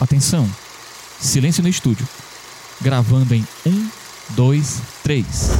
Atenção! Silêncio no estúdio. Gravando em 1, 2, 3.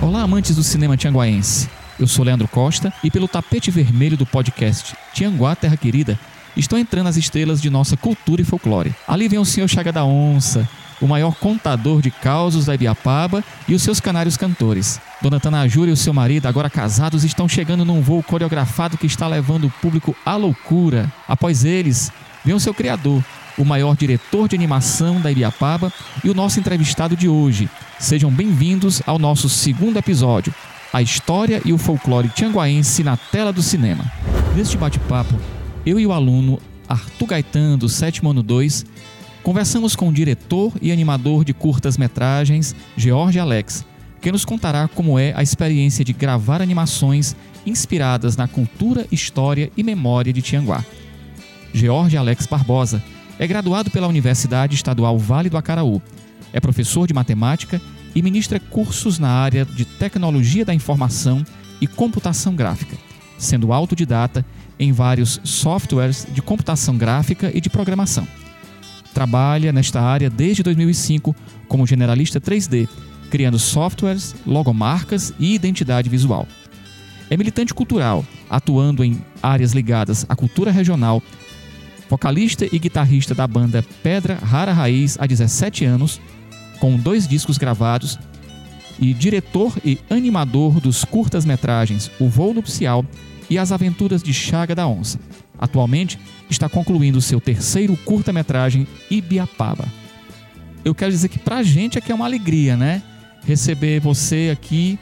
Olá, amantes do cinema tianguaense. Eu sou Leandro Costa e pelo tapete vermelho do podcast Tianguá Terra Querida estão entrando as estrelas de nossa cultura e folclore. Ali vem o senhor Chaga da Onça, o maior contador de causos da Ibiapaba e os seus canários cantores. Dona Tanajura e o seu marido, agora casados, estão chegando num voo coreografado que está levando o público à loucura. Após eles, vem o seu criador, o maior diretor de animação da Ibiapaba e o nosso entrevistado de hoje. Sejam bem-vindos ao nosso segundo episódio, a história e o folclore tianguaense na tela do cinema. Neste bate-papo, eu e o aluno Arthur Gaetan, do sétimo ano 2, conversamos com o diretor e animador de curtas-metragens, George Alex, que nos contará como é a experiência de gravar animações inspiradas na cultura, história e memória de Tianguá. George Alex Barbosa é graduado pela Universidade Estadual Vale do Acaraú. É professor de matemática e ministra cursos na área de tecnologia da informação e computação gráfica, sendo autodidata em vários softwares de computação gráfica e de programação. Trabalha nesta área desde 2005 como generalista 3D, criando softwares, logomarcas e identidade visual. É militante cultural, atuando em áreas ligadas à cultura regional, vocalista e guitarrista da banda Pedra Rara Raiz há 17 anos, com dois discos gravados, e diretor e animador dos curtas-metragens O Voo Nupcial e As Aventuras de Chaga da Onça. Atualmente está concluindo seu terceiro curta-metragem Ibiapaba. Eu quero dizer que pra gente aqui é uma alegria, né? Receber você aqui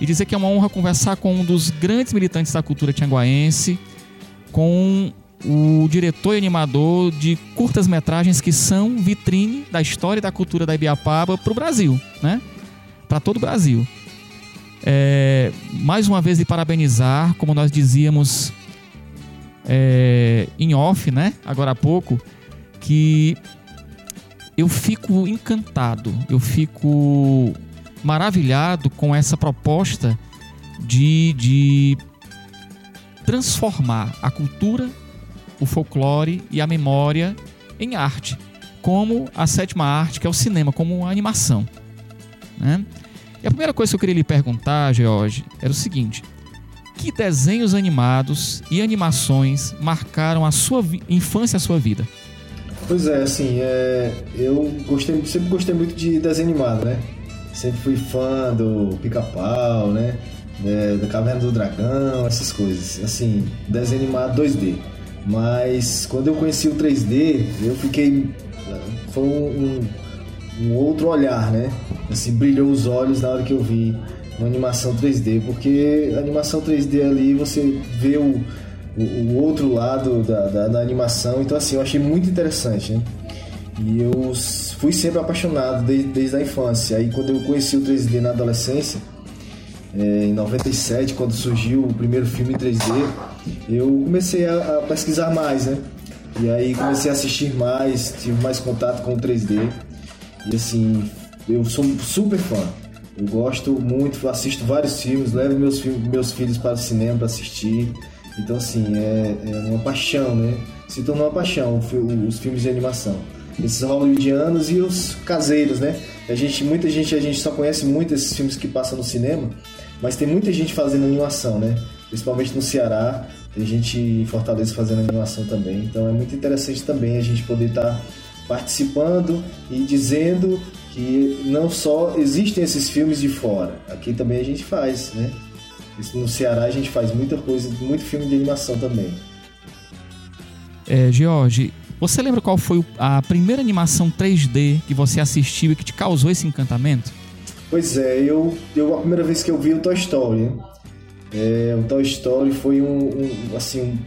e dizer que é uma honra conversar com um dos grandes militantes da cultura tianguaense, com o diretor e animador de curtas-metragens que são vitrine da história e da cultura da Ibiapaba para o Brasil, né? Para todo o Brasil. É, mais uma vez, de parabenizar, como nós dizíamos é, em off, né? Agora há pouco, que eu fico encantado, eu fico maravilhado com essa proposta de, de transformar a cultura o folclore e a memória em arte, como a sétima arte, que é o cinema, como a animação. Né? E a primeira coisa que eu queria lhe perguntar, George, era o seguinte: que desenhos animados e animações marcaram a sua infância e a sua vida? Pois é, assim, é, eu gostei, sempre gostei muito de desenho animado, né? Sempre fui fã do Pica-Pau, né? É, da Caverna do Dragão, essas coisas. Assim, desenho animado 2D. Mas quando eu conheci o 3D, eu fiquei. Foi um, um, um outro olhar, né? Assim, brilhou os olhos na hora que eu vi uma animação 3D, porque a animação 3D ali você vê o, o, o outro lado da, da, da, animação, então assim, eu achei muito interessante, né? E eu fui sempre apaixonado desde, desde a infância. Aí quando eu conheci o 3D na adolescência, é, em 97, quando surgiu o primeiro filme em 3D, eu comecei a, a, pesquisar mais, né? E aí comecei a assistir mais, tive mais contato com o 3D. E assim, eu sou super fã. Eu gosto muito, assisto vários filmes, levo meus, meus filhos para o cinema para assistir. Então, assim, é, é, uma paixão, né? Se tornou uma paixão os filmes de animação. Esses hollywoodianos e os caseiros, né? A gente, muita gente, a gente só conhece muito esses filmes que passam no cinema, mas tem muita gente fazendo animação, né? Principalmente no Ceará, tem gente em Fortaleza fazendo animação também. Então é muito interessante também a gente poder estar tá participando e dizendo que não só existem esses filmes de fora, aqui também a gente faz, né? No Ceará a gente faz muita coisa, muito filme de animação também. É, George, você lembra qual foi a primeira animação 3D que você assistiu e que te causou esse encantamento? Pois é, eu, eu a primeira vez que eu vi o Toy Story, né? É, o Toy Story foi um, um assim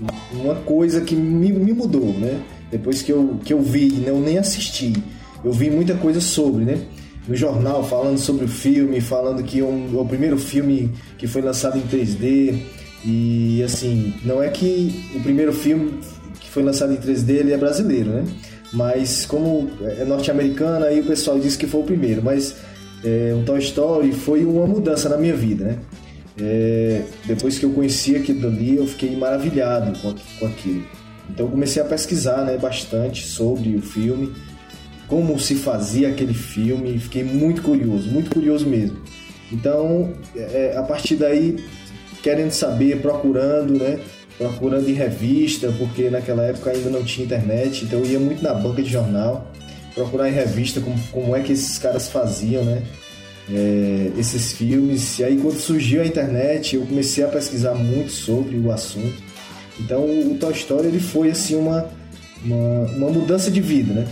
um, uma coisa que me, me, mudou, né? Depois que eu, que eu vi, né? eu nem assisti, eu vi muita coisa sobre, né? No jornal falando sobre o filme, falando que um, é o primeiro filme que foi lançado em 3D e assim não é que o primeiro filme que foi lançado em 3D ele é brasileiro, né? Mas como é norte-americana, aí o pessoal diz que foi o primeiro. Mas é, o Toy Story foi uma mudança na minha vida, né? É, depois que eu conheci aquilo ali, eu fiquei maravilhado com, com aquilo. Então comecei a pesquisar né, bastante sobre o filme, como se fazia aquele filme, fiquei muito curioso, muito curioso mesmo. Então, é, a partir daí, querendo saber, procurando, né? Procurando em revista, porque naquela época ainda não tinha internet, então eu ia muito na banca de jornal, procurar em revista como, como é que esses caras faziam, né? É, esses filmes. E aí, quando surgiu a internet, eu comecei a pesquisar muito sobre o assunto. Então, o Toy Story ele foi assim uma, uma, uma mudança de vida, né?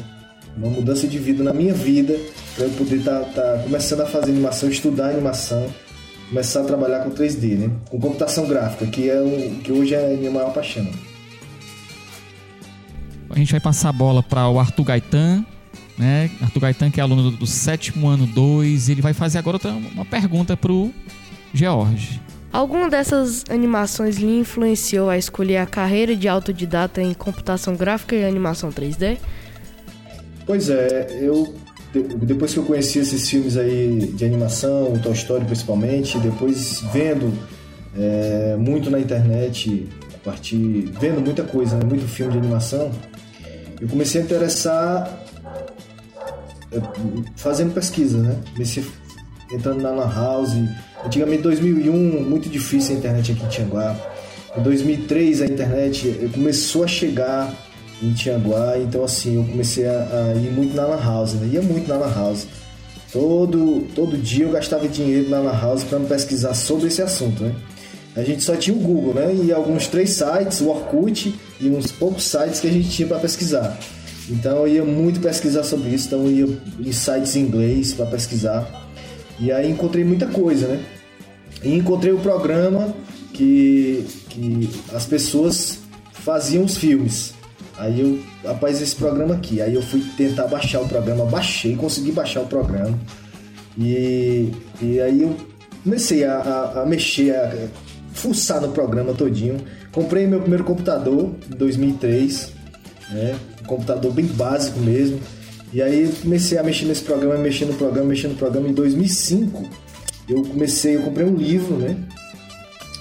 Uma mudança de vida na minha vida, para eu poder estar tá, tá começando a fazer animação, estudar animação, começar a trabalhar com 3D, né? Com computação gráfica, que é o que hoje é a minha maior paixão. A gente vai passar a bola para o Arthur Gaetan, né? Arthur Gaetan, que é aluno do, do sétimo ano 2, ele vai fazer agora outra, uma pergunta para o George. Alguma dessas animações lhe influenciou a escolher a carreira de autodidata em computação gráfica e animação 3D? Pois é, eu depois que eu conheci esses filmes aí de animação, o Toy Story principalmente, depois vendo é, muito na internet, a partir vendo muita coisa, né, muito filme de animação, eu comecei a interessar fazendo pesquisa, né? Comecei entrando na Lan House. Antigamente, 2001, muito difícil a internet aqui em Tianguá. Em 2003, a internet começou a chegar em Tianguá, então assim, eu comecei a, a, ir muito na Lan House, né? Ia muito na Lan House. Todo, todo dia eu gastava dinheiro na Lan House para pesquisar sobre esse assunto, né? A gente só tinha o Google, né? E alguns três sites, o Orkut e uns poucos sites que a gente tinha para pesquisar. Então eu ia muito pesquisar sobre isso, então eu ia em sites em inglês para pesquisar. E aí encontrei muita coisa, né? E encontrei o programa que, que as pessoas faziam os filmes. Aí eu, rapaz, esse programa aqui. Aí eu fui tentar baixar o programa, baixei, consegui baixar o programa. E, e aí eu comecei a, a, a mexer, a, fuçar no programa todinho. Comprei meu primeiro computador em 2003, né? Computador bem básico mesmo. E aí comecei a mexer nesse programa, mexer no programa, mexer no programa. Em 2005, eu comecei, eu comprei um livro, né?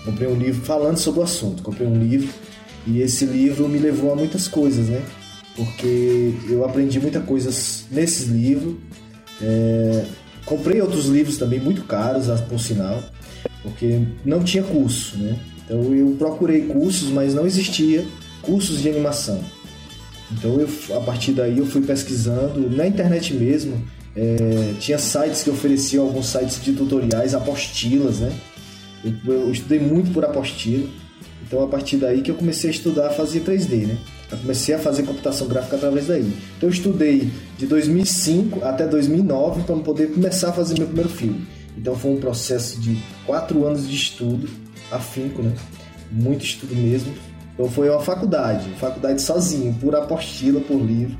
Comprei um livro falando sobre o assunto. Comprei um livro e esse livro me levou a muitas coisas, né? Porque eu aprendi muita coisas nesse livro. É... Comprei outros livros também muito caros, por sinal, porque não tinha curso, né? Então eu procurei cursos, mas não existia cursos de animação. Então eu, a partir daí eu fui pesquisando na internet mesmo. É, tinha sites que ofereciam alguns sites de tutoriais, apostilas, né? Eu, eu estudei muito por apostila. Então a partir daí que eu comecei a estudar fazer 3D, né? Eu comecei a fazer computação gráfica através daí. Então eu estudei de 2005 até 2009 para poder começar a fazer meu primeiro filme. Então foi um processo de quatro anos de estudo, afinco, né? Muito estudo mesmo. Então foi uma faculdade, faculdade sozinho, por apostila, por livro.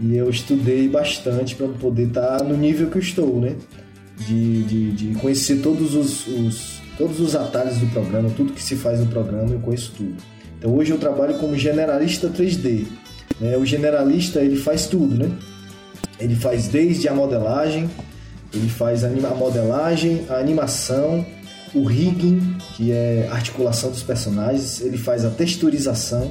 E eu estudei bastante para poder estar tá no nível que eu estou, né? De, de, de conhecer todos os, os todos os atalhos do programa, tudo que se faz no programa, eu conheço tudo. Então hoje eu trabalho como generalista 3D. Né? O generalista ele faz tudo, né? Ele faz desde a modelagem, ele faz a modelagem, a animação, o rigging, que é articulação dos personagens, ele faz a texturização,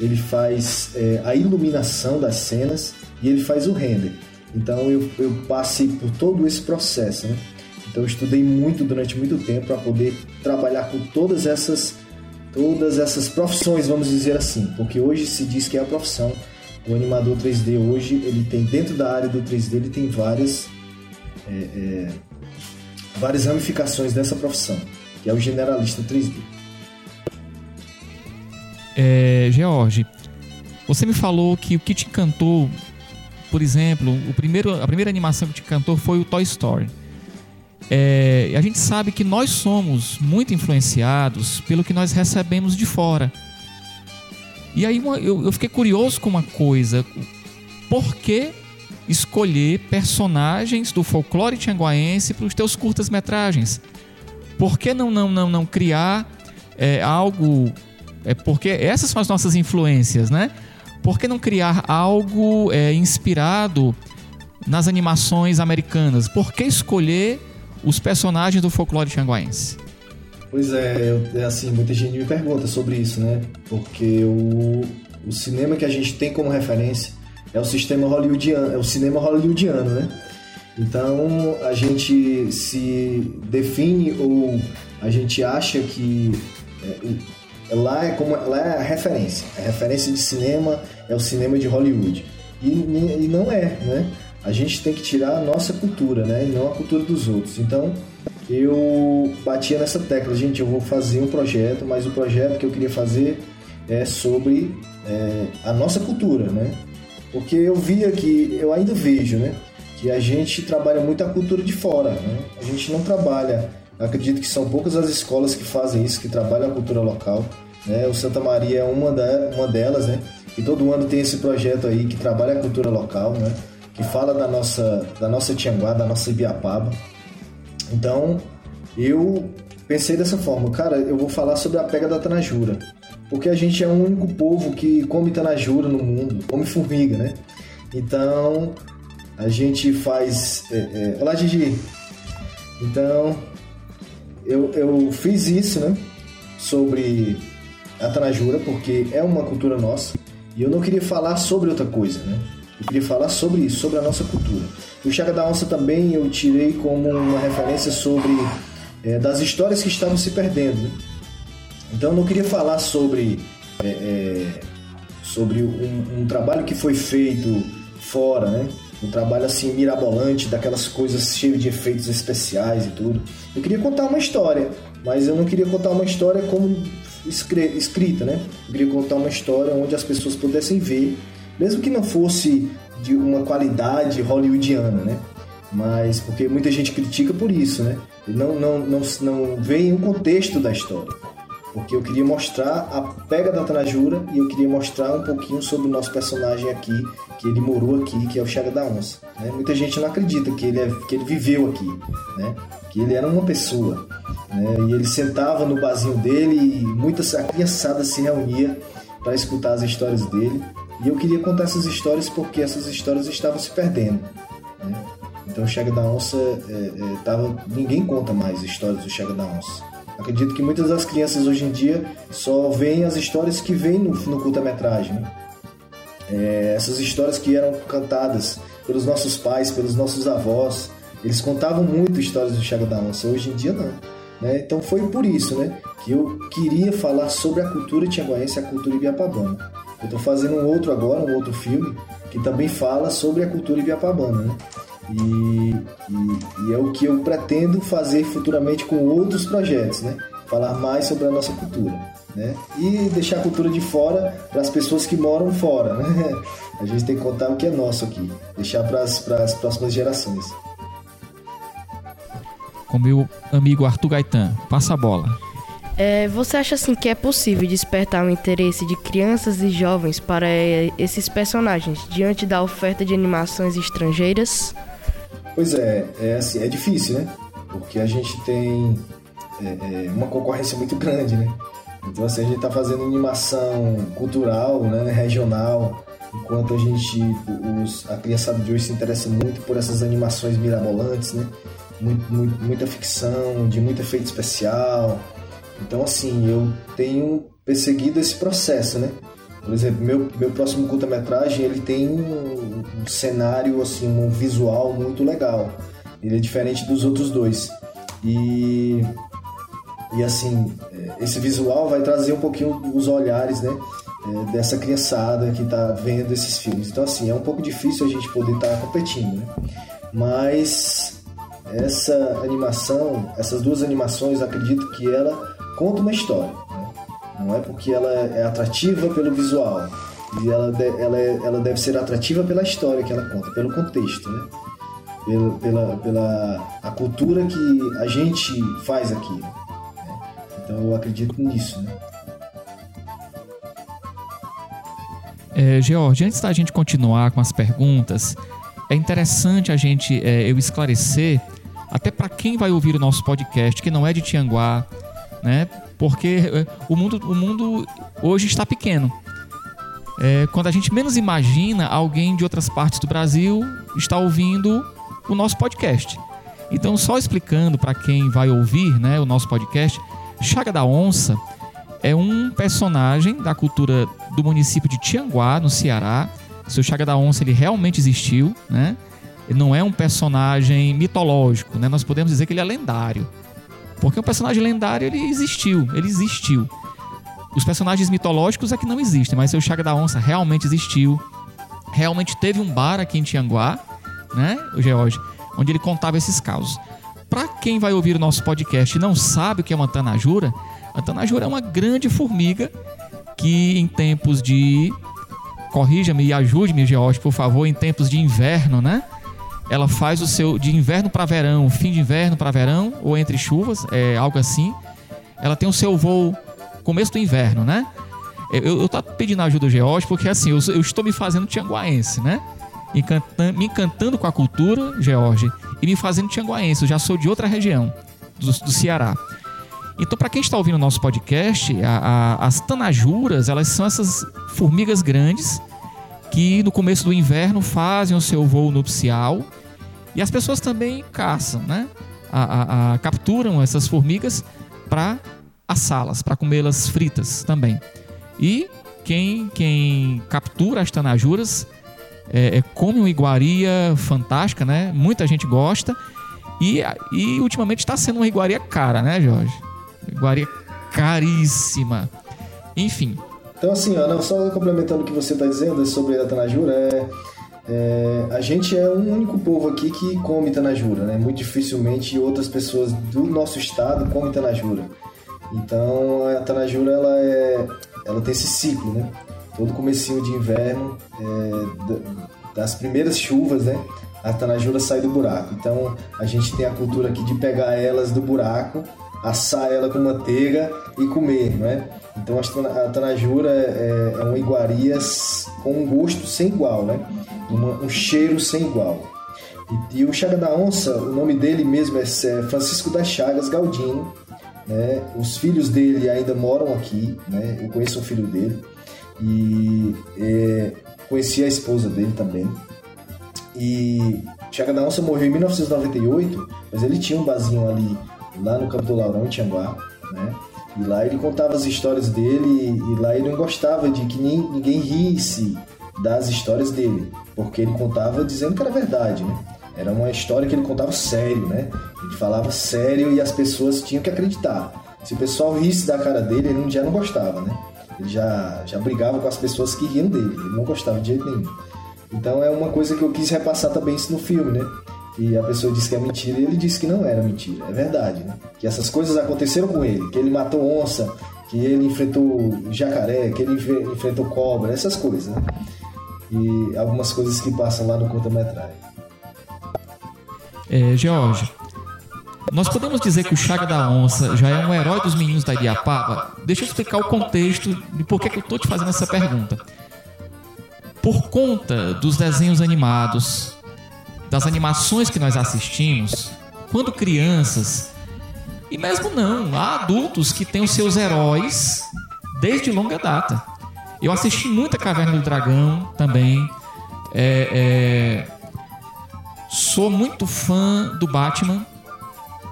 ele faz é, a iluminação das cenas e ele faz o render. Então eu, eu passei por todo esse processo, né? Então eu estudei muito durante muito tempo para poder trabalhar com todas essas todas essas profissões, vamos dizer assim, porque hoje se diz que é a profissão. O animador 3D hoje ele tem dentro da área do 3D ele tem várias é, é, várias ramificações dessa profissão, que é o generalista 3D. É, George, você me falou que o que te encantou, por exemplo, o primeiro, a primeira animação que te encantou foi o Toy Story. É, a gente sabe que nós somos muito influenciados pelo que nós recebemos de fora. E aí eu, eu fiquei curioso com uma coisa: por que escolher personagens do folclore tianguaense para os teus curtas-metragens? Por que não, não, não, não criar é, algo. É, porque essas são as nossas influências, né? Por que não criar algo é, inspirado nas animações americanas? Por que escolher os personagens do folclore tianguaense? Pois é, eu, é assim, muita gente me pergunta sobre isso, né? Porque eu, o cinema que a gente tem como referência é o sistema hollywoodiano, é o cinema hollywoodiano, né? Então a gente se define ou a gente acha que é, lá é como lá é a referência, a referência de cinema é o cinema de Hollywood e, e não é, né? A gente tem que tirar a nossa cultura, né? E não a cultura dos outros. Então eu batia nessa tecla, gente, eu vou fazer um projeto, mas o projeto que eu queria fazer é sobre é, a nossa cultura, né? Porque eu via que, eu ainda vejo, né? Que a gente trabalha muito a cultura de fora, né? A gente não trabalha, acredito que são poucas as escolas que fazem isso, que trabalham a cultura local. Né? O Santa Maria é uma, da, uma delas, né? E todo ano tem esse projeto aí que trabalha a cultura local, né? Que fala da nossa, da nossa Tianguá, da nossa Ibiapaba. Então, eu pensei dessa forma, cara, eu vou falar sobre a pega da Tanajura. Porque a gente é o único povo que come Tanajura no mundo, come formiga, né? Então, a gente faz. É, é... Olá, Gigi! Então, eu, eu fiz isso, né? Sobre a Tanajura, porque é uma cultura nossa. E eu não queria falar sobre outra coisa, né? Eu queria falar sobre isso, sobre a nossa cultura. O Chaga da Onça também eu tirei como uma referência sobre é, das histórias que estavam se perdendo. Né? Então eu não queria falar sobre, é, é, sobre um, um, trabalho que foi feito fora, né? Um trabalho assim mirabolante, daquelas coisas cheias de efeitos especiais e tudo. Eu queria contar uma história, mas eu não queria contar uma história como escrita, né? Eu queria contar uma história onde as pessoas pudessem ver mesmo que não fosse de uma qualidade hollywoodiana, né? Mas porque muita gente critica por isso, né? Não, não, não, não vem o contexto da história. Porque eu queria mostrar a pega da Tanajura e eu queria mostrar um pouquinho sobre o nosso personagem aqui, que ele morou aqui, que é o Chaga da Onça. Né? Muita gente não acredita que ele, é, que ele viveu aqui, né? Que ele era uma pessoa. Né? E ele sentava no barzinho dele e muita a criançada se reunia para escutar as histórias dele. E eu queria contar essas histórias porque essas histórias estavam se perdendo. Né? Então, o Chega da Onça, é, é, tava, ninguém conta mais histórias do Chega da Onça. Acredito que muitas das crianças hoje em dia só veem as histórias que vêm no, no curta-metragem. Né? É, essas histórias que eram cantadas pelos nossos pais, pelos nossos avós, eles contavam muito histórias do Chega da Onça. Hoje em dia, não. Né? Então, foi por isso né, que eu queria falar sobre a cultura tianguaense e a cultura ibiapabana. Eu estou fazendo um outro agora, um outro filme, que também fala sobre a cultura ibiapabana, né? E, e, e, é o que eu pretendo fazer futuramente com outros projetos, né? Falar mais sobre a nossa cultura, né? E deixar a cultura de fora para as pessoas que moram fora, né? A gente tem que contar o que é nosso aqui, deixar para as próximas gerações. Com meu amigo Arthur Gaetan, passa a bola. É, você acha assim que é possível despertar o interesse de crianças e jovens para é, esses personagens diante da oferta de animações estrangeiras? Pois é, é assim, é difícil, né? Porque a gente tem é, é, uma concorrência muito grande, né? Então assim, a gente está fazendo animação cultural, né, regional, enquanto a gente, os, a criançada de hoje se interessa muito por essas animações mirabolantes, né? Muito, muito, muita ficção, de muito efeito especial, então, assim, eu tenho perseguido esse processo, né? Por exemplo, meu, meu próximo curta-metragem, ele tem um, um, cenário, assim, um visual muito legal. Ele é diferente dos outros dois. E, e assim, esse visual vai trazer um pouquinho os olhares, né? É, dessa criançada que está vendo esses filmes. Então, assim, é um pouco difícil a gente poder estar tá competindo, né? Mas essa animação, essas duas animações, acredito que ela conta uma história. Não é porque ela é atrativa pelo visual. E ela, ela, é, ela deve ser atrativa pela história que ela conta, pelo contexto, né? Pela, pela, pela a cultura que a gente faz aqui. Né? Então eu acredito nisso, né? É, George, antes da gente continuar com as perguntas, é interessante a gente é, eu esclarecer, até para quem vai ouvir o nosso podcast, que não é de Tianguá, né? Porque é, o mundo, o mundo hoje está pequeno. É, quando a gente menos imagina, alguém de outras partes do Brasil está ouvindo o nosso podcast. Então, só explicando para quem vai ouvir né, o nosso podcast, Chaga da Onça é um personagem da cultura do município de Tianguá, no Ceará. Seu Chaga da Onça ele realmente existiu, né? Ele não é um personagem mitológico, né? Nós podemos dizer que ele é lendário. Porque um personagem lendário ele existiu, ele existiu. Os personagens mitológicos é que não existem, mas seu Chaga da Onça realmente existiu. Realmente teve um bar aqui em Tianguá, né, o George, onde ele contava esses casos. Para quem vai ouvir o nosso podcast e não sabe o que é uma tanajura, a tanajura é uma grande formiga que em tempos de corrija-me e ajude-me, George, por favor, em tempos de inverno, né? Ela faz o seu de inverno para verão, fim de inverno para verão ou entre chuvas, é algo assim. Ela tem o seu voo começo do inverno, né? Eu, eu tô pedindo ajuda do George porque assim, eu, eu estou me fazendo tianguaense, né? Me encantando com a cultura, George, e me fazendo tianguaense. Eu já sou de outra região, do, do Ceará. Então, para quem está ouvindo o nosso podcast, a, a, as tanajuras, elas são essas formigas grandes que no começo do inverno fazem o seu voo nupcial e as pessoas também caçam, né? A, capturam essas formigas para assá-las, para comê-las fritas também. E quem, quem captura as tanajuras é, é, come uma iguaria fantástica, né? Muita gente gosta. E, e ultimamente está sendo uma iguaria cara, né, Jorge? Iguaria caríssima. Enfim. Então, assim, não, só complementando o que você está dizendo sobre a tanajura, é, é, a gente é um único povo aqui que come tanajura, né? Muito dificilmente outras pessoas do nosso estado comem tanajura. Então, a tanajura, ela, é, ela tem esse ciclo, né? Todo comecinho de inverno, é, das primeiras chuvas, né? A tanajura sai do buraco. Então, a gente tem a cultura aqui de pegar elas do buraco assar ela com manteiga e comer, não é? Então a tanajura é, é uma iguaria com um gosto sem igual, né? Uma, um cheiro sem igual. E, e, o Chaga da Onça, o nome dele mesmo é Francisco das Chagas Galdino. Né? Os filhos dele ainda moram aqui, né? Eu conheço um filho dele e é, conheci a esposa dele também. E Chaga da Onça morreu em 1998, mas ele tinha um barzinho ali lá no Campo do Laurão, em Tianguá, né? E lá ele contava as histórias dele e lá ele não gostava de que ninguém risse das histórias dele, porque ele contava dizendo que era verdade, né? Era uma história que ele contava sério, né? Ele falava sério e as pessoas tinham que acreditar. Se o pessoal risse da cara dele, ele já não gostava, né? Ele já, já brigava com as pessoas que riam dele, ele não gostava de jeito nenhum. Então é uma coisa que eu quis repassar também isso no filme, né? Que a pessoa disse que é mentira e ele disse que não era mentira. É verdade, né? Que essas coisas aconteceram com ele, que ele matou onça, que ele enfrentou jacaré, que ele enfrentou cobra, essas coisas, né? E algumas coisas que passam lá no curta-metragem. É, George, nós podemos dizer que o Chaga da Onça já é um herói dos meninos da Idiapaba? Deixa eu explicar o contexto de por que eu estou te fazendo essa pergunta. Por conta dos desenhos animados, das animações que nós assistimos, quando crianças, e mesmo não, há adultos que têm os seus heróis desde longa data. Eu assisti muita Caverna do Dragão também. É, é, sou muito fã do Batman.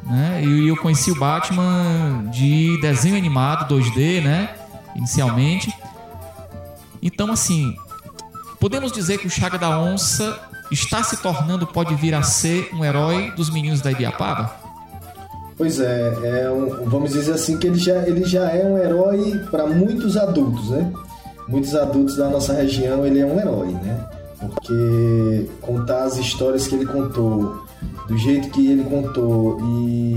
Né? E eu conheci o Batman de desenho animado 2D, né? Inicialmente. Então, assim, podemos dizer que o Chaga da Onça está se tornando, pode vir a ser um herói dos meninos da Ibiapaba? Pois é, é um, vamos dizer assim que ele já, ele já é um herói para muitos adultos, né? Muitos adultos da nossa região, ele é um herói, né? Porque contar as histórias que ele contou, do jeito que ele contou, e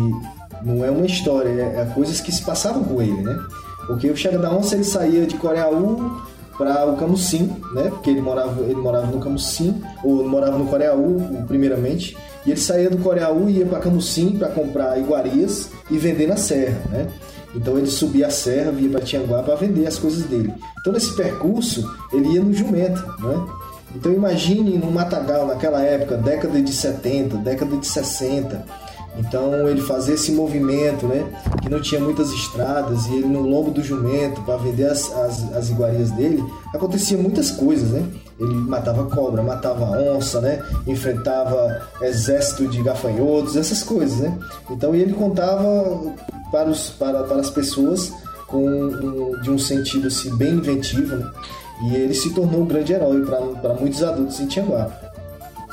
não é uma história, é, é coisas que se passavam com ele, né? Porque o Chega da Onça ele saía de Coreaú para o Camusim, né? Porque ele morava, ele morava no Camusim, ou morava no Coreaú, primeiramente. E ele saía do Coreaú e ia para Camusim para comprar iguarias e vender na serra, né? Então ele subia a serra, via para Tianguá para vender as coisas dele. Então nesse percurso ele ia no jumento, né? Então imagine no matagal naquela época, década de 70, década de 60, então ele fazia esse movimento, né? Que não tinha muitas estradas e ele no lombo do jumento para vender as, as, as, iguarias dele, acontecia muitas coisas, né? Ele matava cobra, matava onça, né? Enfrentava exército de gafanhotos, essas coisas, né? Então ele contava para, os, para, para as pessoas com um, de um sentido assim, bem inventivo, né? e ele se tornou um grande herói para muitos adultos em Tianguá.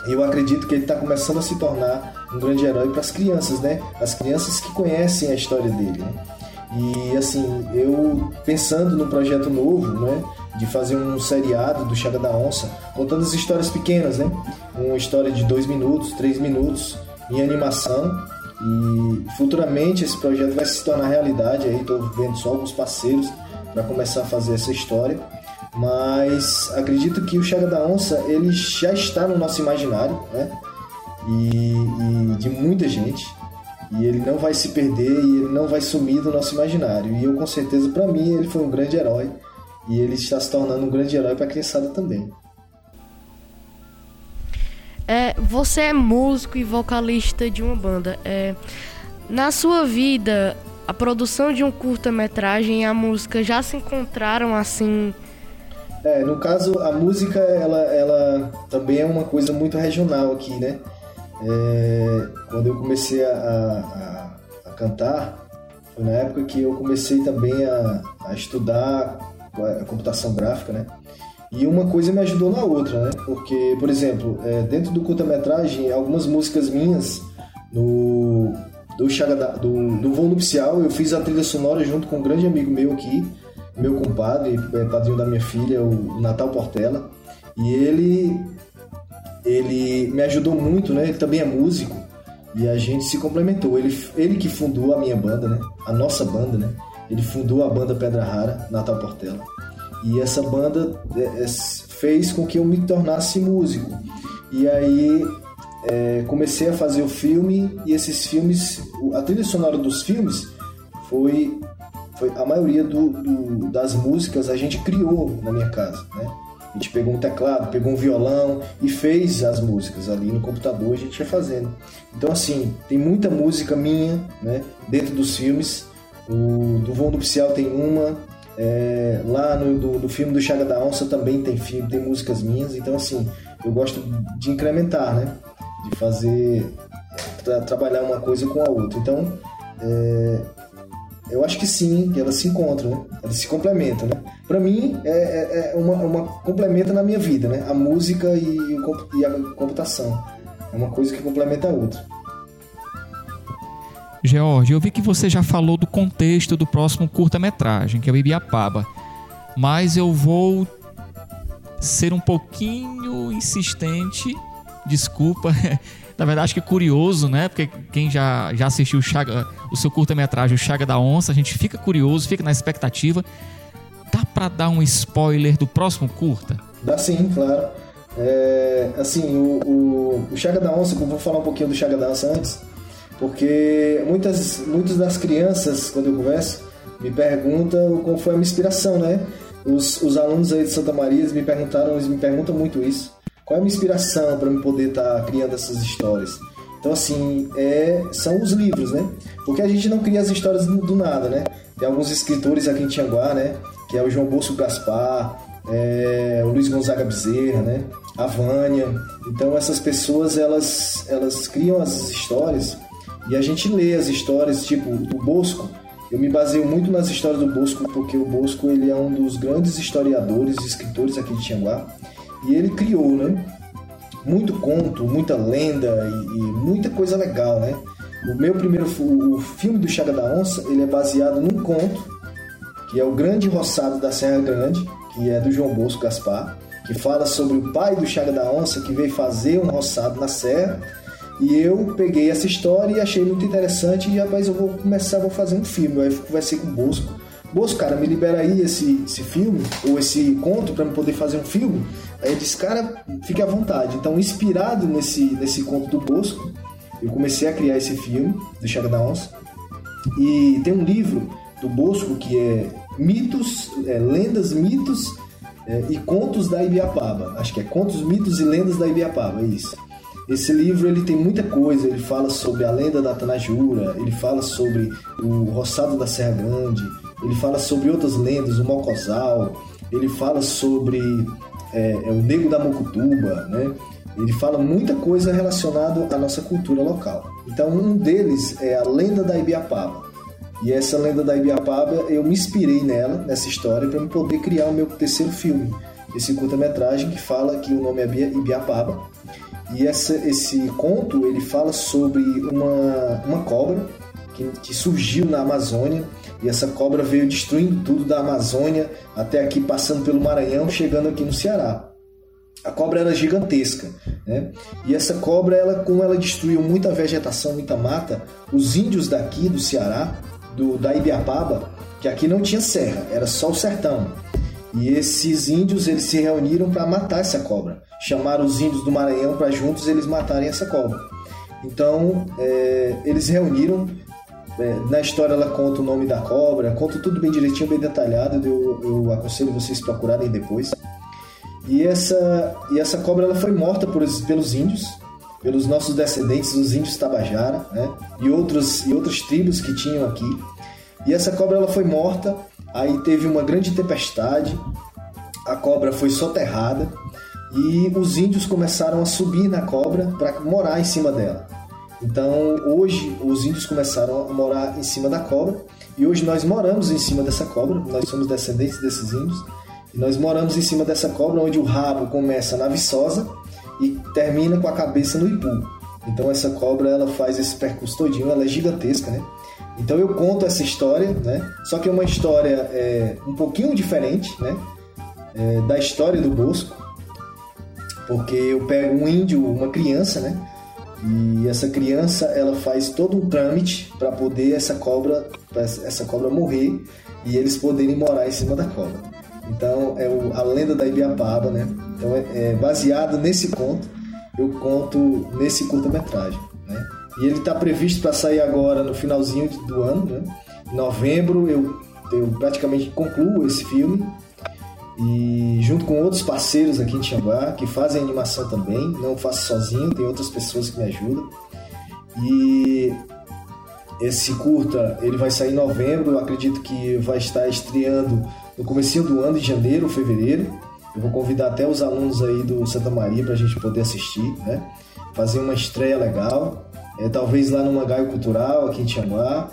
Eu acredito que ele está começando a se tornar um grande herói para as crianças, né? As crianças que conhecem a história dele, né? E assim, eu pensando no projeto novo, né? De fazer um seriado do Chaga da Onça, contando as histórias pequenas, né? Uma história de dois minutos, três minutos, em animação. E futuramente esse projeto vai se tornar realidade. Aí estou vendo só alguns parceiros para começar a fazer essa história mas acredito que o Chaga da Onça ele já está no nosso imaginário, né? E, e, de muita gente. E ele não vai se perder e ele não vai sumir do nosso imaginário. E eu com certeza para mim ele foi um grande herói e ele está se tornando um grande herói para a criançada também. É, você é músico e vocalista de uma banda. É, na sua vida, a produção de um curta-metragem e a música já se encontraram assim é, no caso, a música, ela, ela também é uma coisa muito regional aqui, né? É, quando eu comecei a, a, a, cantar, foi na época que eu comecei também a, a estudar a computação gráfica, né? E uma coisa me ajudou na outra, né? Porque, por exemplo, é, dentro do curta-metragem, algumas músicas minhas no do, do, do voo nupcial, eu fiz a trilha sonora junto com um grande amigo meu aqui, meu compadre, é padrinho da minha filha, o Natal Portela. E ele ele me ajudou muito, né? Ele também é músico e a gente se complementou. Ele, ele que fundou a minha banda, né? A nossa banda, né? Ele fundou a banda Pedra Rara, Natal Portela. E essa banda é, é, fez com que eu me tornasse músico. E aí é, comecei a fazer o filme e esses filmes, a trilha sonora dos filmes foi foi a maioria do, do, das músicas a gente criou na minha casa, né? A gente pegou um teclado, pegou um violão e fez as músicas ali no computador, a gente ia fazendo. Então, assim, tem muita música minha, né? Dentro dos filmes. O do Voo Nupcial tem uma. É, lá no do, do, filme do Chaga da Onça também tem filme, tem músicas minhas. Então, assim, eu gosto de incrementar, né? De fazer. Tra trabalhar uma coisa com a outra. Então, é, eu acho que sim, que elas se encontram, né? Elas se complementam, né? Para mim, é, é, é, uma, uma complementa na minha vida, né? A música e, e a computação. É uma coisa que complementa a outra. George, eu vi que você já falou do contexto do próximo curta-metragem, que é o Ibiapaba. Mas eu vou ser um pouquinho insistente, desculpa, na verdade, acho que é curioso, né? Porque quem já, já assistiu o, Chaga, o seu curta-metragem, o Chaga da Onça, a gente fica curioso, fica na expectativa. Dá para dar um spoiler do próximo curta? Dá sim, claro. É, assim, o, o, o, Chaga da Onça, vou falar um pouquinho do Chaga da Onça antes, porque muitas, muitas das crianças, quando eu converso, me perguntam qual foi a minha inspiração, né? Os, os alunos aí de Santa Maria me perguntaram, eles me perguntam muito isso. Qual é a minha inspiração para me poder estar tá criando essas histórias? Então, assim, é, são os livros, né? Porque a gente não cria as histórias do, do nada, né? Tem alguns escritores aqui em Tianguá, né? Que é o João Bosco Gaspar, é, o Luiz Gonzaga Bezerra, né? A Vânia. Então, essas pessoas, elas, elas criam as histórias e a gente lê as histórias, tipo, o Bosco. Eu me baseio muito nas histórias do Bosco, porque o Bosco ele é um dos grandes historiadores e escritores aqui de Tianguá. E ele criou, né? Muito conto, muita lenda e, e muita coisa legal, né? O meu primeiro o filme do Chaga da Onça, ele é baseado num conto que é o Grande Roçado da Serra Grande, que é do João Bosco Gaspar, que fala sobre o pai do Chaga da Onça que veio fazer um roçado na serra. E eu peguei essa história e achei muito interessante e rapaz, eu vou começar, vou fazer um filme. Aí eu conversei com o Bosco Bosco, cara, me libera aí esse, esse filme, ou esse conto para eu poder fazer um filme. Aí ele disse, cara, fique à vontade. Então, inspirado nesse, nesse conto do Bosco, eu comecei a criar esse filme, do Chaga da Onça. E tem um livro do Bosco que é Mitos, é, Lendas, Mitos é, e Contos da Ibiapaba. Acho que é Contos, Mitos e Lendas da Ibiapaba, é isso. Esse livro ele tem muita coisa, ele fala sobre a lenda da Tanajura, ele fala sobre o roçado da Serra Grande, ele fala sobre outras lendas, o Mocosal, ele fala sobre é, é, o Nego da Mocutuba, né? Ele fala muita coisa relacionada à nossa cultura local. Então, um deles é a lenda da Ibiapaba. E essa lenda da Ibiapaba, eu me inspirei nela, nessa história, para poder criar o meu terceiro filme. Esse curta-metragem que fala que o nome é Ibiapaba. E essa, esse conto, ele fala sobre uma, uma cobra que, que surgiu na Amazônia. E essa cobra veio destruindo tudo da Amazônia até aqui, passando pelo Maranhão, chegando aqui no Ceará. A cobra era gigantesca, né? E essa cobra, ela, como ela destruiu muita vegetação, muita mata, os índios daqui do Ceará do, da Ibiapaba, que aqui não tinha serra, era só o sertão. E esses índios eles se reuniram para matar essa cobra. Chamaram os índios do Maranhão para juntos eles matarem essa cobra. Então é, eles reuniram. É, na história ela conta o nome da cobra, conta tudo bem direitinho, bem detalhado. Eu, eu aconselho vocês procurarem depois. E essa, e essa cobra ela foi morta por, pelos índios pelos nossos descendentes, os índios Tabajara, né? E outros e outras tribos que tinham aqui. E essa cobra ela foi morta, aí teve uma grande tempestade, a cobra foi soterrada e os índios começaram a subir na cobra para morar em cima dela. Então, hoje os índios começaram a morar em cima da cobra e hoje nós moramos em cima dessa cobra, nós somos descendentes desses índios. E nós moramos em cima dessa cobra onde o rabo começa na viçosa e termina com a cabeça no ipu. Então essa cobra ela faz esse percurso todinho, ela é gigantesca, né? Então eu conto essa história, né? Só que é uma história é, um pouquinho diferente, né? É, da história do Bosco, porque eu pego um índio, uma criança, né? E essa criança ela faz todo um trâmite para poder essa cobra, essa cobra morrer e eles poderem morar em cima da cobra. Então é o, a lenda da Ibiapaba, né? Então é, é baseado nesse conto, eu conto nesse curta-metragem, né? E ele está previsto para sair agora no finalzinho do ano, né? Em novembro eu, eu praticamente concluo esse filme e junto com outros parceiros aqui em Tianguá que fazem animação também, não faço sozinho, tem outras pessoas que me ajudam. E esse curta ele vai sair em novembro, acredito que vai estar estreando no começo do ano, de janeiro, fevereiro. Eu vou convidar até os alunos aí do Santa Maria para a gente poder assistir, né? Fazer uma estreia legal, é, talvez lá no Mangaio Cultural, aqui em Tianguá,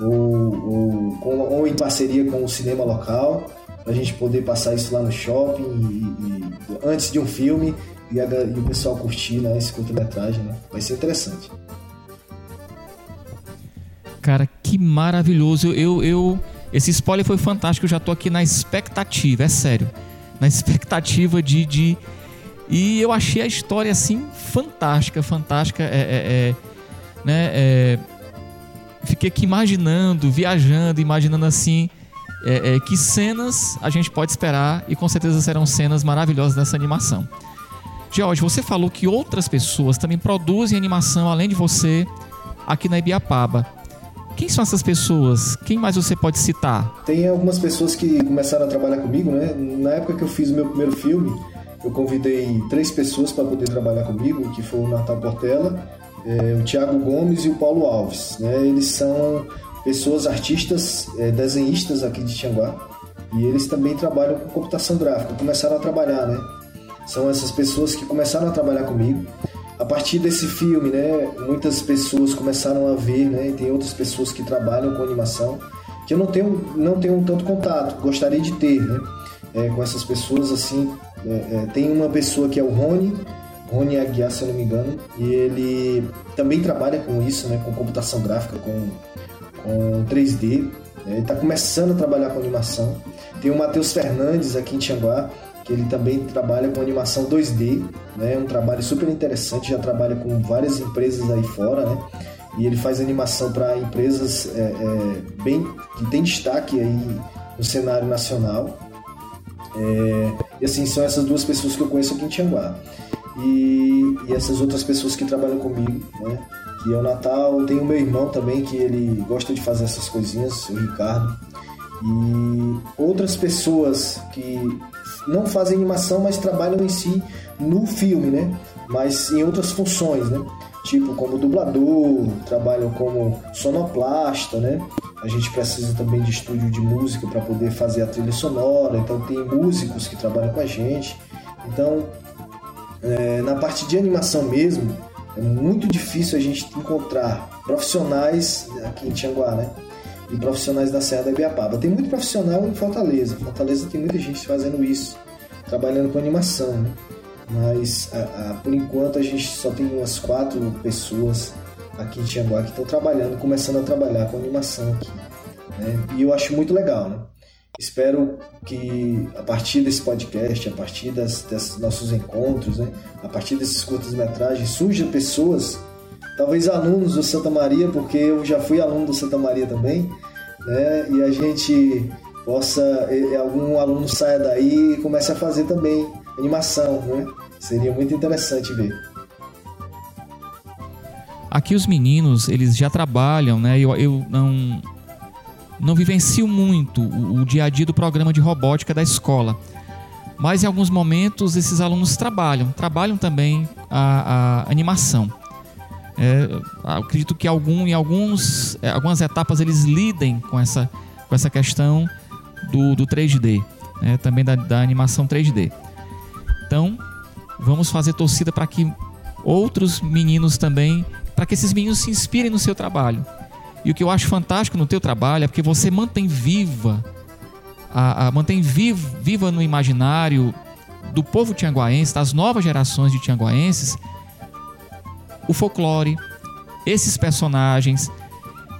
ou, ou, ou em parceria com o cinema local, a gente poder passar isso lá no shopping e, e, antes de um filme e, a, e o pessoal curtir né, esse curta-metragem, né? Vai ser interessante. Cara, que maravilhoso. Eu, eu, esse spoiler foi fantástico, eu já tô aqui na expectativa, é sério. Na expectativa de. de... E eu achei a história assim fantástica, fantástica. É, é, é né, é... Fiquei aqui imaginando, viajando, imaginando assim. É, é, que cenas a gente pode esperar e com certeza serão cenas maravilhosas dessa animação. George, você falou que outras pessoas também produzem animação além de você aqui na Ibiapaba. Quem são essas pessoas? Quem mais você pode citar? Tem algumas pessoas que começaram a trabalhar comigo, né? Na época que eu fiz o meu primeiro filme, eu convidei três pessoas para poder trabalhar comigo, que foi o Natal Portela, é, o Thiago Gomes e o Paulo Alves. Né? Eles são pessoas artistas, é, desenhistas aqui de Tianguá, e eles também trabalham com computação gráfica, começaram a trabalhar, né? São essas pessoas que começaram a trabalhar comigo a partir desse filme, né, muitas pessoas começaram a ver, né, e tem outras pessoas que trabalham com animação que eu não tenho, não tenho tanto contato, gostaria de ter, né, é, com essas pessoas assim. É, é, tem uma pessoa que é o Rony, Rony Aguiar, se eu não me engano, e ele também trabalha com isso, né, com computação gráfica, com, com 3D. Né, ele está começando a trabalhar com animação. Tem o Matheus Fernandes aqui em Tianguá, que ele também trabalha com animação 2D, né? Um trabalho super interessante, já trabalha com várias empresas aí fora, né? E ele faz animação para empresas é, é, bem que tem destaque aí no cenário nacional. É, e assim são essas duas pessoas que eu conheço aqui em Tianguá. E, e essas outras pessoas que trabalham comigo, né? Que é o Natal, tem o meu irmão também que ele gosta de fazer essas coisinhas, o Ricardo. E outras pessoas que não fazem animação, mas trabalham em si no filme, né? Mas em outras funções, né? Tipo como dublador, trabalham como sonoplasta, né? A gente precisa também de estúdio de música para poder fazer a trilha sonora, então tem músicos que trabalham com a gente. Então, é, na parte de animação mesmo, é muito difícil a gente encontrar profissionais aqui em Tianguá, né? e profissionais da Serra da Ibiapaba. Tem muito profissional em Fortaleza. Fortaleza tem muita gente fazendo isso, trabalhando com animação, né? Mas a, a, por enquanto a gente só tem umas quatro pessoas aqui em Tianguá que estão trabalhando, começando a trabalhar com animação aqui. Né? E eu acho muito legal, né? Espero que a partir desse podcast, a partir das, desses nossos encontros, né? a partir desses curtas-metragens, surjam pessoas, talvez alunos do Santa Maria, porque eu já fui aluno do Santa Maria também, né? e a gente possa, algum aluno saia daí e comece a fazer também animação, né? Seria muito interessante ver. Aqui os meninos, eles já trabalham, né? Eu, eu não não vivencio muito o, o dia a dia do programa de robótica da escola. Mas em alguns momentos esses alunos trabalham, trabalham também a, a animação. É, acredito que algum, em alguns, é, algumas etapas eles lidem com essa, com essa questão do, do 3D, né, também da, da animação 3D. Então, vamos fazer torcida para que outros meninos também, para que esses meninos se inspirem no seu trabalho. E o que eu acho fantástico no teu trabalho é porque você mantém viva, a, a, mantém vivo, viva no imaginário do povo tianguaense, das novas gerações de tianguaenses, o folclore, esses personagens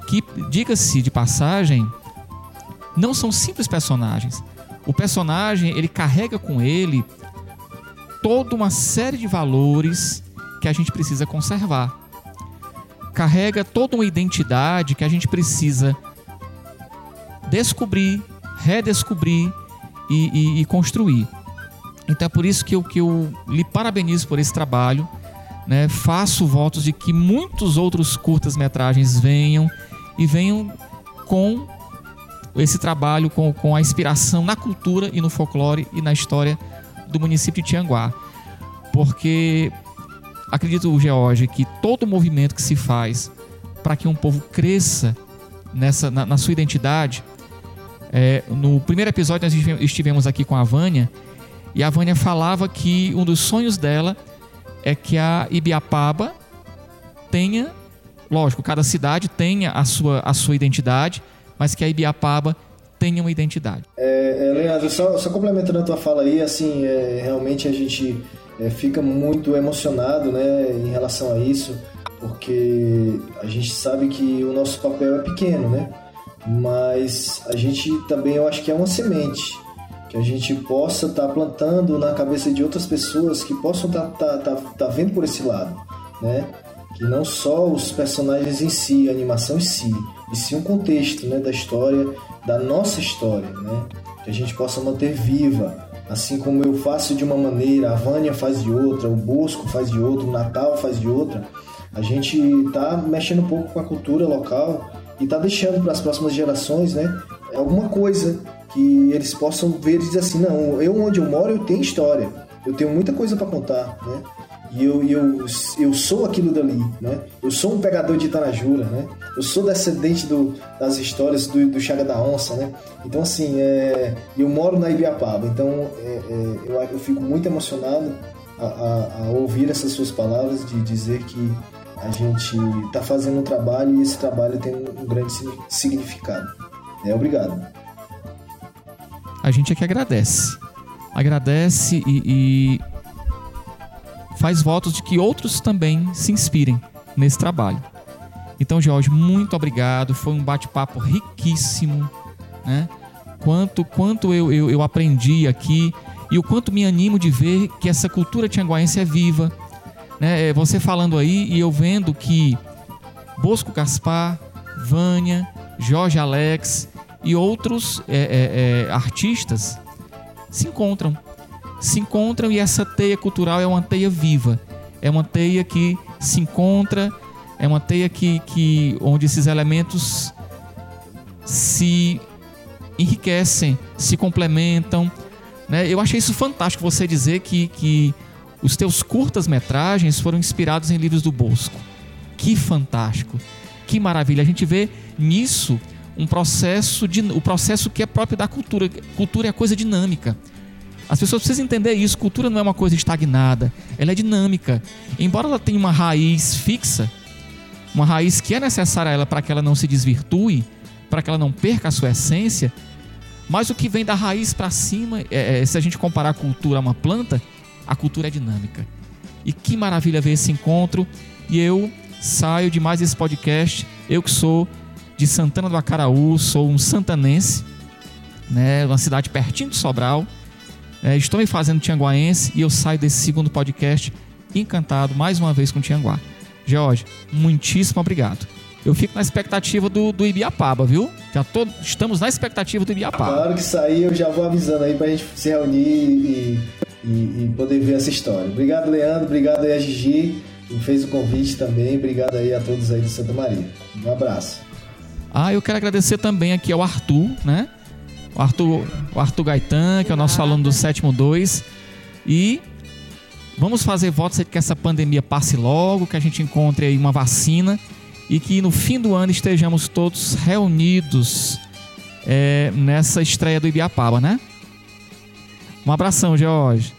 que, diga-se de passagem, não são simples personagens. O personagem, ele carrega com ele toda uma série de valores que a gente precisa conservar carrega toda uma identidade que a gente precisa descobrir, redescobrir e, e, e construir. Então é por isso que eu, que eu lhe parabenizo por esse trabalho. Né? Faço votos de que muitos outros curtas-metragens venham e venham com esse trabalho, com, com a inspiração na cultura e no folclore e na história do município de Tianguá. Porque acredito, George, que todo movimento que se faz para que um povo cresça nessa, na, na sua identidade. É, no primeiro episódio, nós estivemos aqui com a Vânia e a Vânia falava que um dos sonhos dela é que a Ibiapaba tenha, lógico, cada cidade tenha a sua, a sua identidade, mas que a Ibiapaba tenha uma identidade. É, é, Leandro, só, só complementando a tua fala aí, assim, é, realmente a gente é, fica muito emocionado né, em relação a isso, porque a gente sabe que o nosso papel é pequeno, né? Mas a gente também, eu acho que é uma semente que a gente possa estar tá plantando na cabeça de outras pessoas que possam estar tá, tá, tá, tá vendo por esse lado, né? Que não só os personagens em si, a animação em si, e sim o contexto né, da história, da nossa história, né? Que a gente possa manter viva Assim como eu faço de uma maneira, a Vânia faz de outra, o Bosco faz de outra, o Natal faz de outra, a gente está mexendo um pouco com a cultura local e está deixando para as próximas gerações né, alguma coisa que eles possam ver e dizer assim, não, eu onde eu moro eu tenho história, eu tenho muita coisa para contar, né? E eu, eu, eu sou aquilo dali, né? Eu sou um pegador de Itanajura, né? Eu sou descendente do, das histórias do, do Chaga da Onça, né? Então, assim, é, eu moro na Ibiapaba, então é, é, eu, eu fico muito emocionado a, a, a, ouvir essas suas palavras de dizer que a gente está fazendo um trabalho e esse trabalho tem um grande significado. É, obrigado. A gente é que agradece. Agradece e, e faz votos de que outros também se inspirem nesse trabalho. Então, Jorge, muito obrigado. Foi um bate-papo riquíssimo, né? Quanto, quanto eu, eu, eu, aprendi aqui e o quanto me animo de ver que essa cultura tianguaense é viva. Né? É, você falando aí e eu vendo que Bosco Gaspar, Vânia, Jorge Alex e outros é, é, é artistas se encontram se encontram e essa teia cultural é uma teia viva, é uma teia que se encontra, é uma teia que, que onde esses elementos se enriquecem, se complementam. Né? Eu achei isso fantástico você dizer que, que os teus curtas-metragens foram inspirados em livros do Bosco. Que fantástico, que maravilha. A gente vê nisso um processo de, o processo que é próprio da cultura. Cultura é coisa dinâmica. As pessoas precisam entender isso. Cultura não é uma coisa estagnada, ela é dinâmica. Embora ela tenha uma raiz fixa, uma raiz que é necessária a ela para que ela não se desvirtue, para que ela não perca a sua essência, mas o que vem da raiz para cima, é, é, se a gente comparar a cultura a uma planta, a cultura é dinâmica. E que maravilha ver esse encontro. E eu saio de mais esse podcast. Eu que sou de Santana do Acaraú, sou um santanense, né, uma cidade pertinho de Sobral. É, estou me fazendo tianguaense e eu saio desse segundo podcast encantado mais uma vez com Tianguá. Jorge, muitíssimo obrigado. Eu fico na expectativa do, do Ibiapaba, viu? Já tô, estamos na expectativa do Ibiapaba. Claro que sair, eu já vou avisando aí pra gente se reunir e, e, e poder ver essa história. Obrigado, Leandro. Obrigado aí a Gigi, que fez o convite também. Obrigado aí a todos aí de Santa Maria. Um abraço. Ah, eu quero agradecer também aqui ao Arthur, né? O Arthur, o Arthur Gaetan, que é o nosso aluno do sétimo 2. E vamos fazer votos de que essa pandemia passe logo, que a gente encontre aí uma vacina e que no fim do ano estejamos todos reunidos é, nessa estreia do Ibiapaba, né? Um abração, George.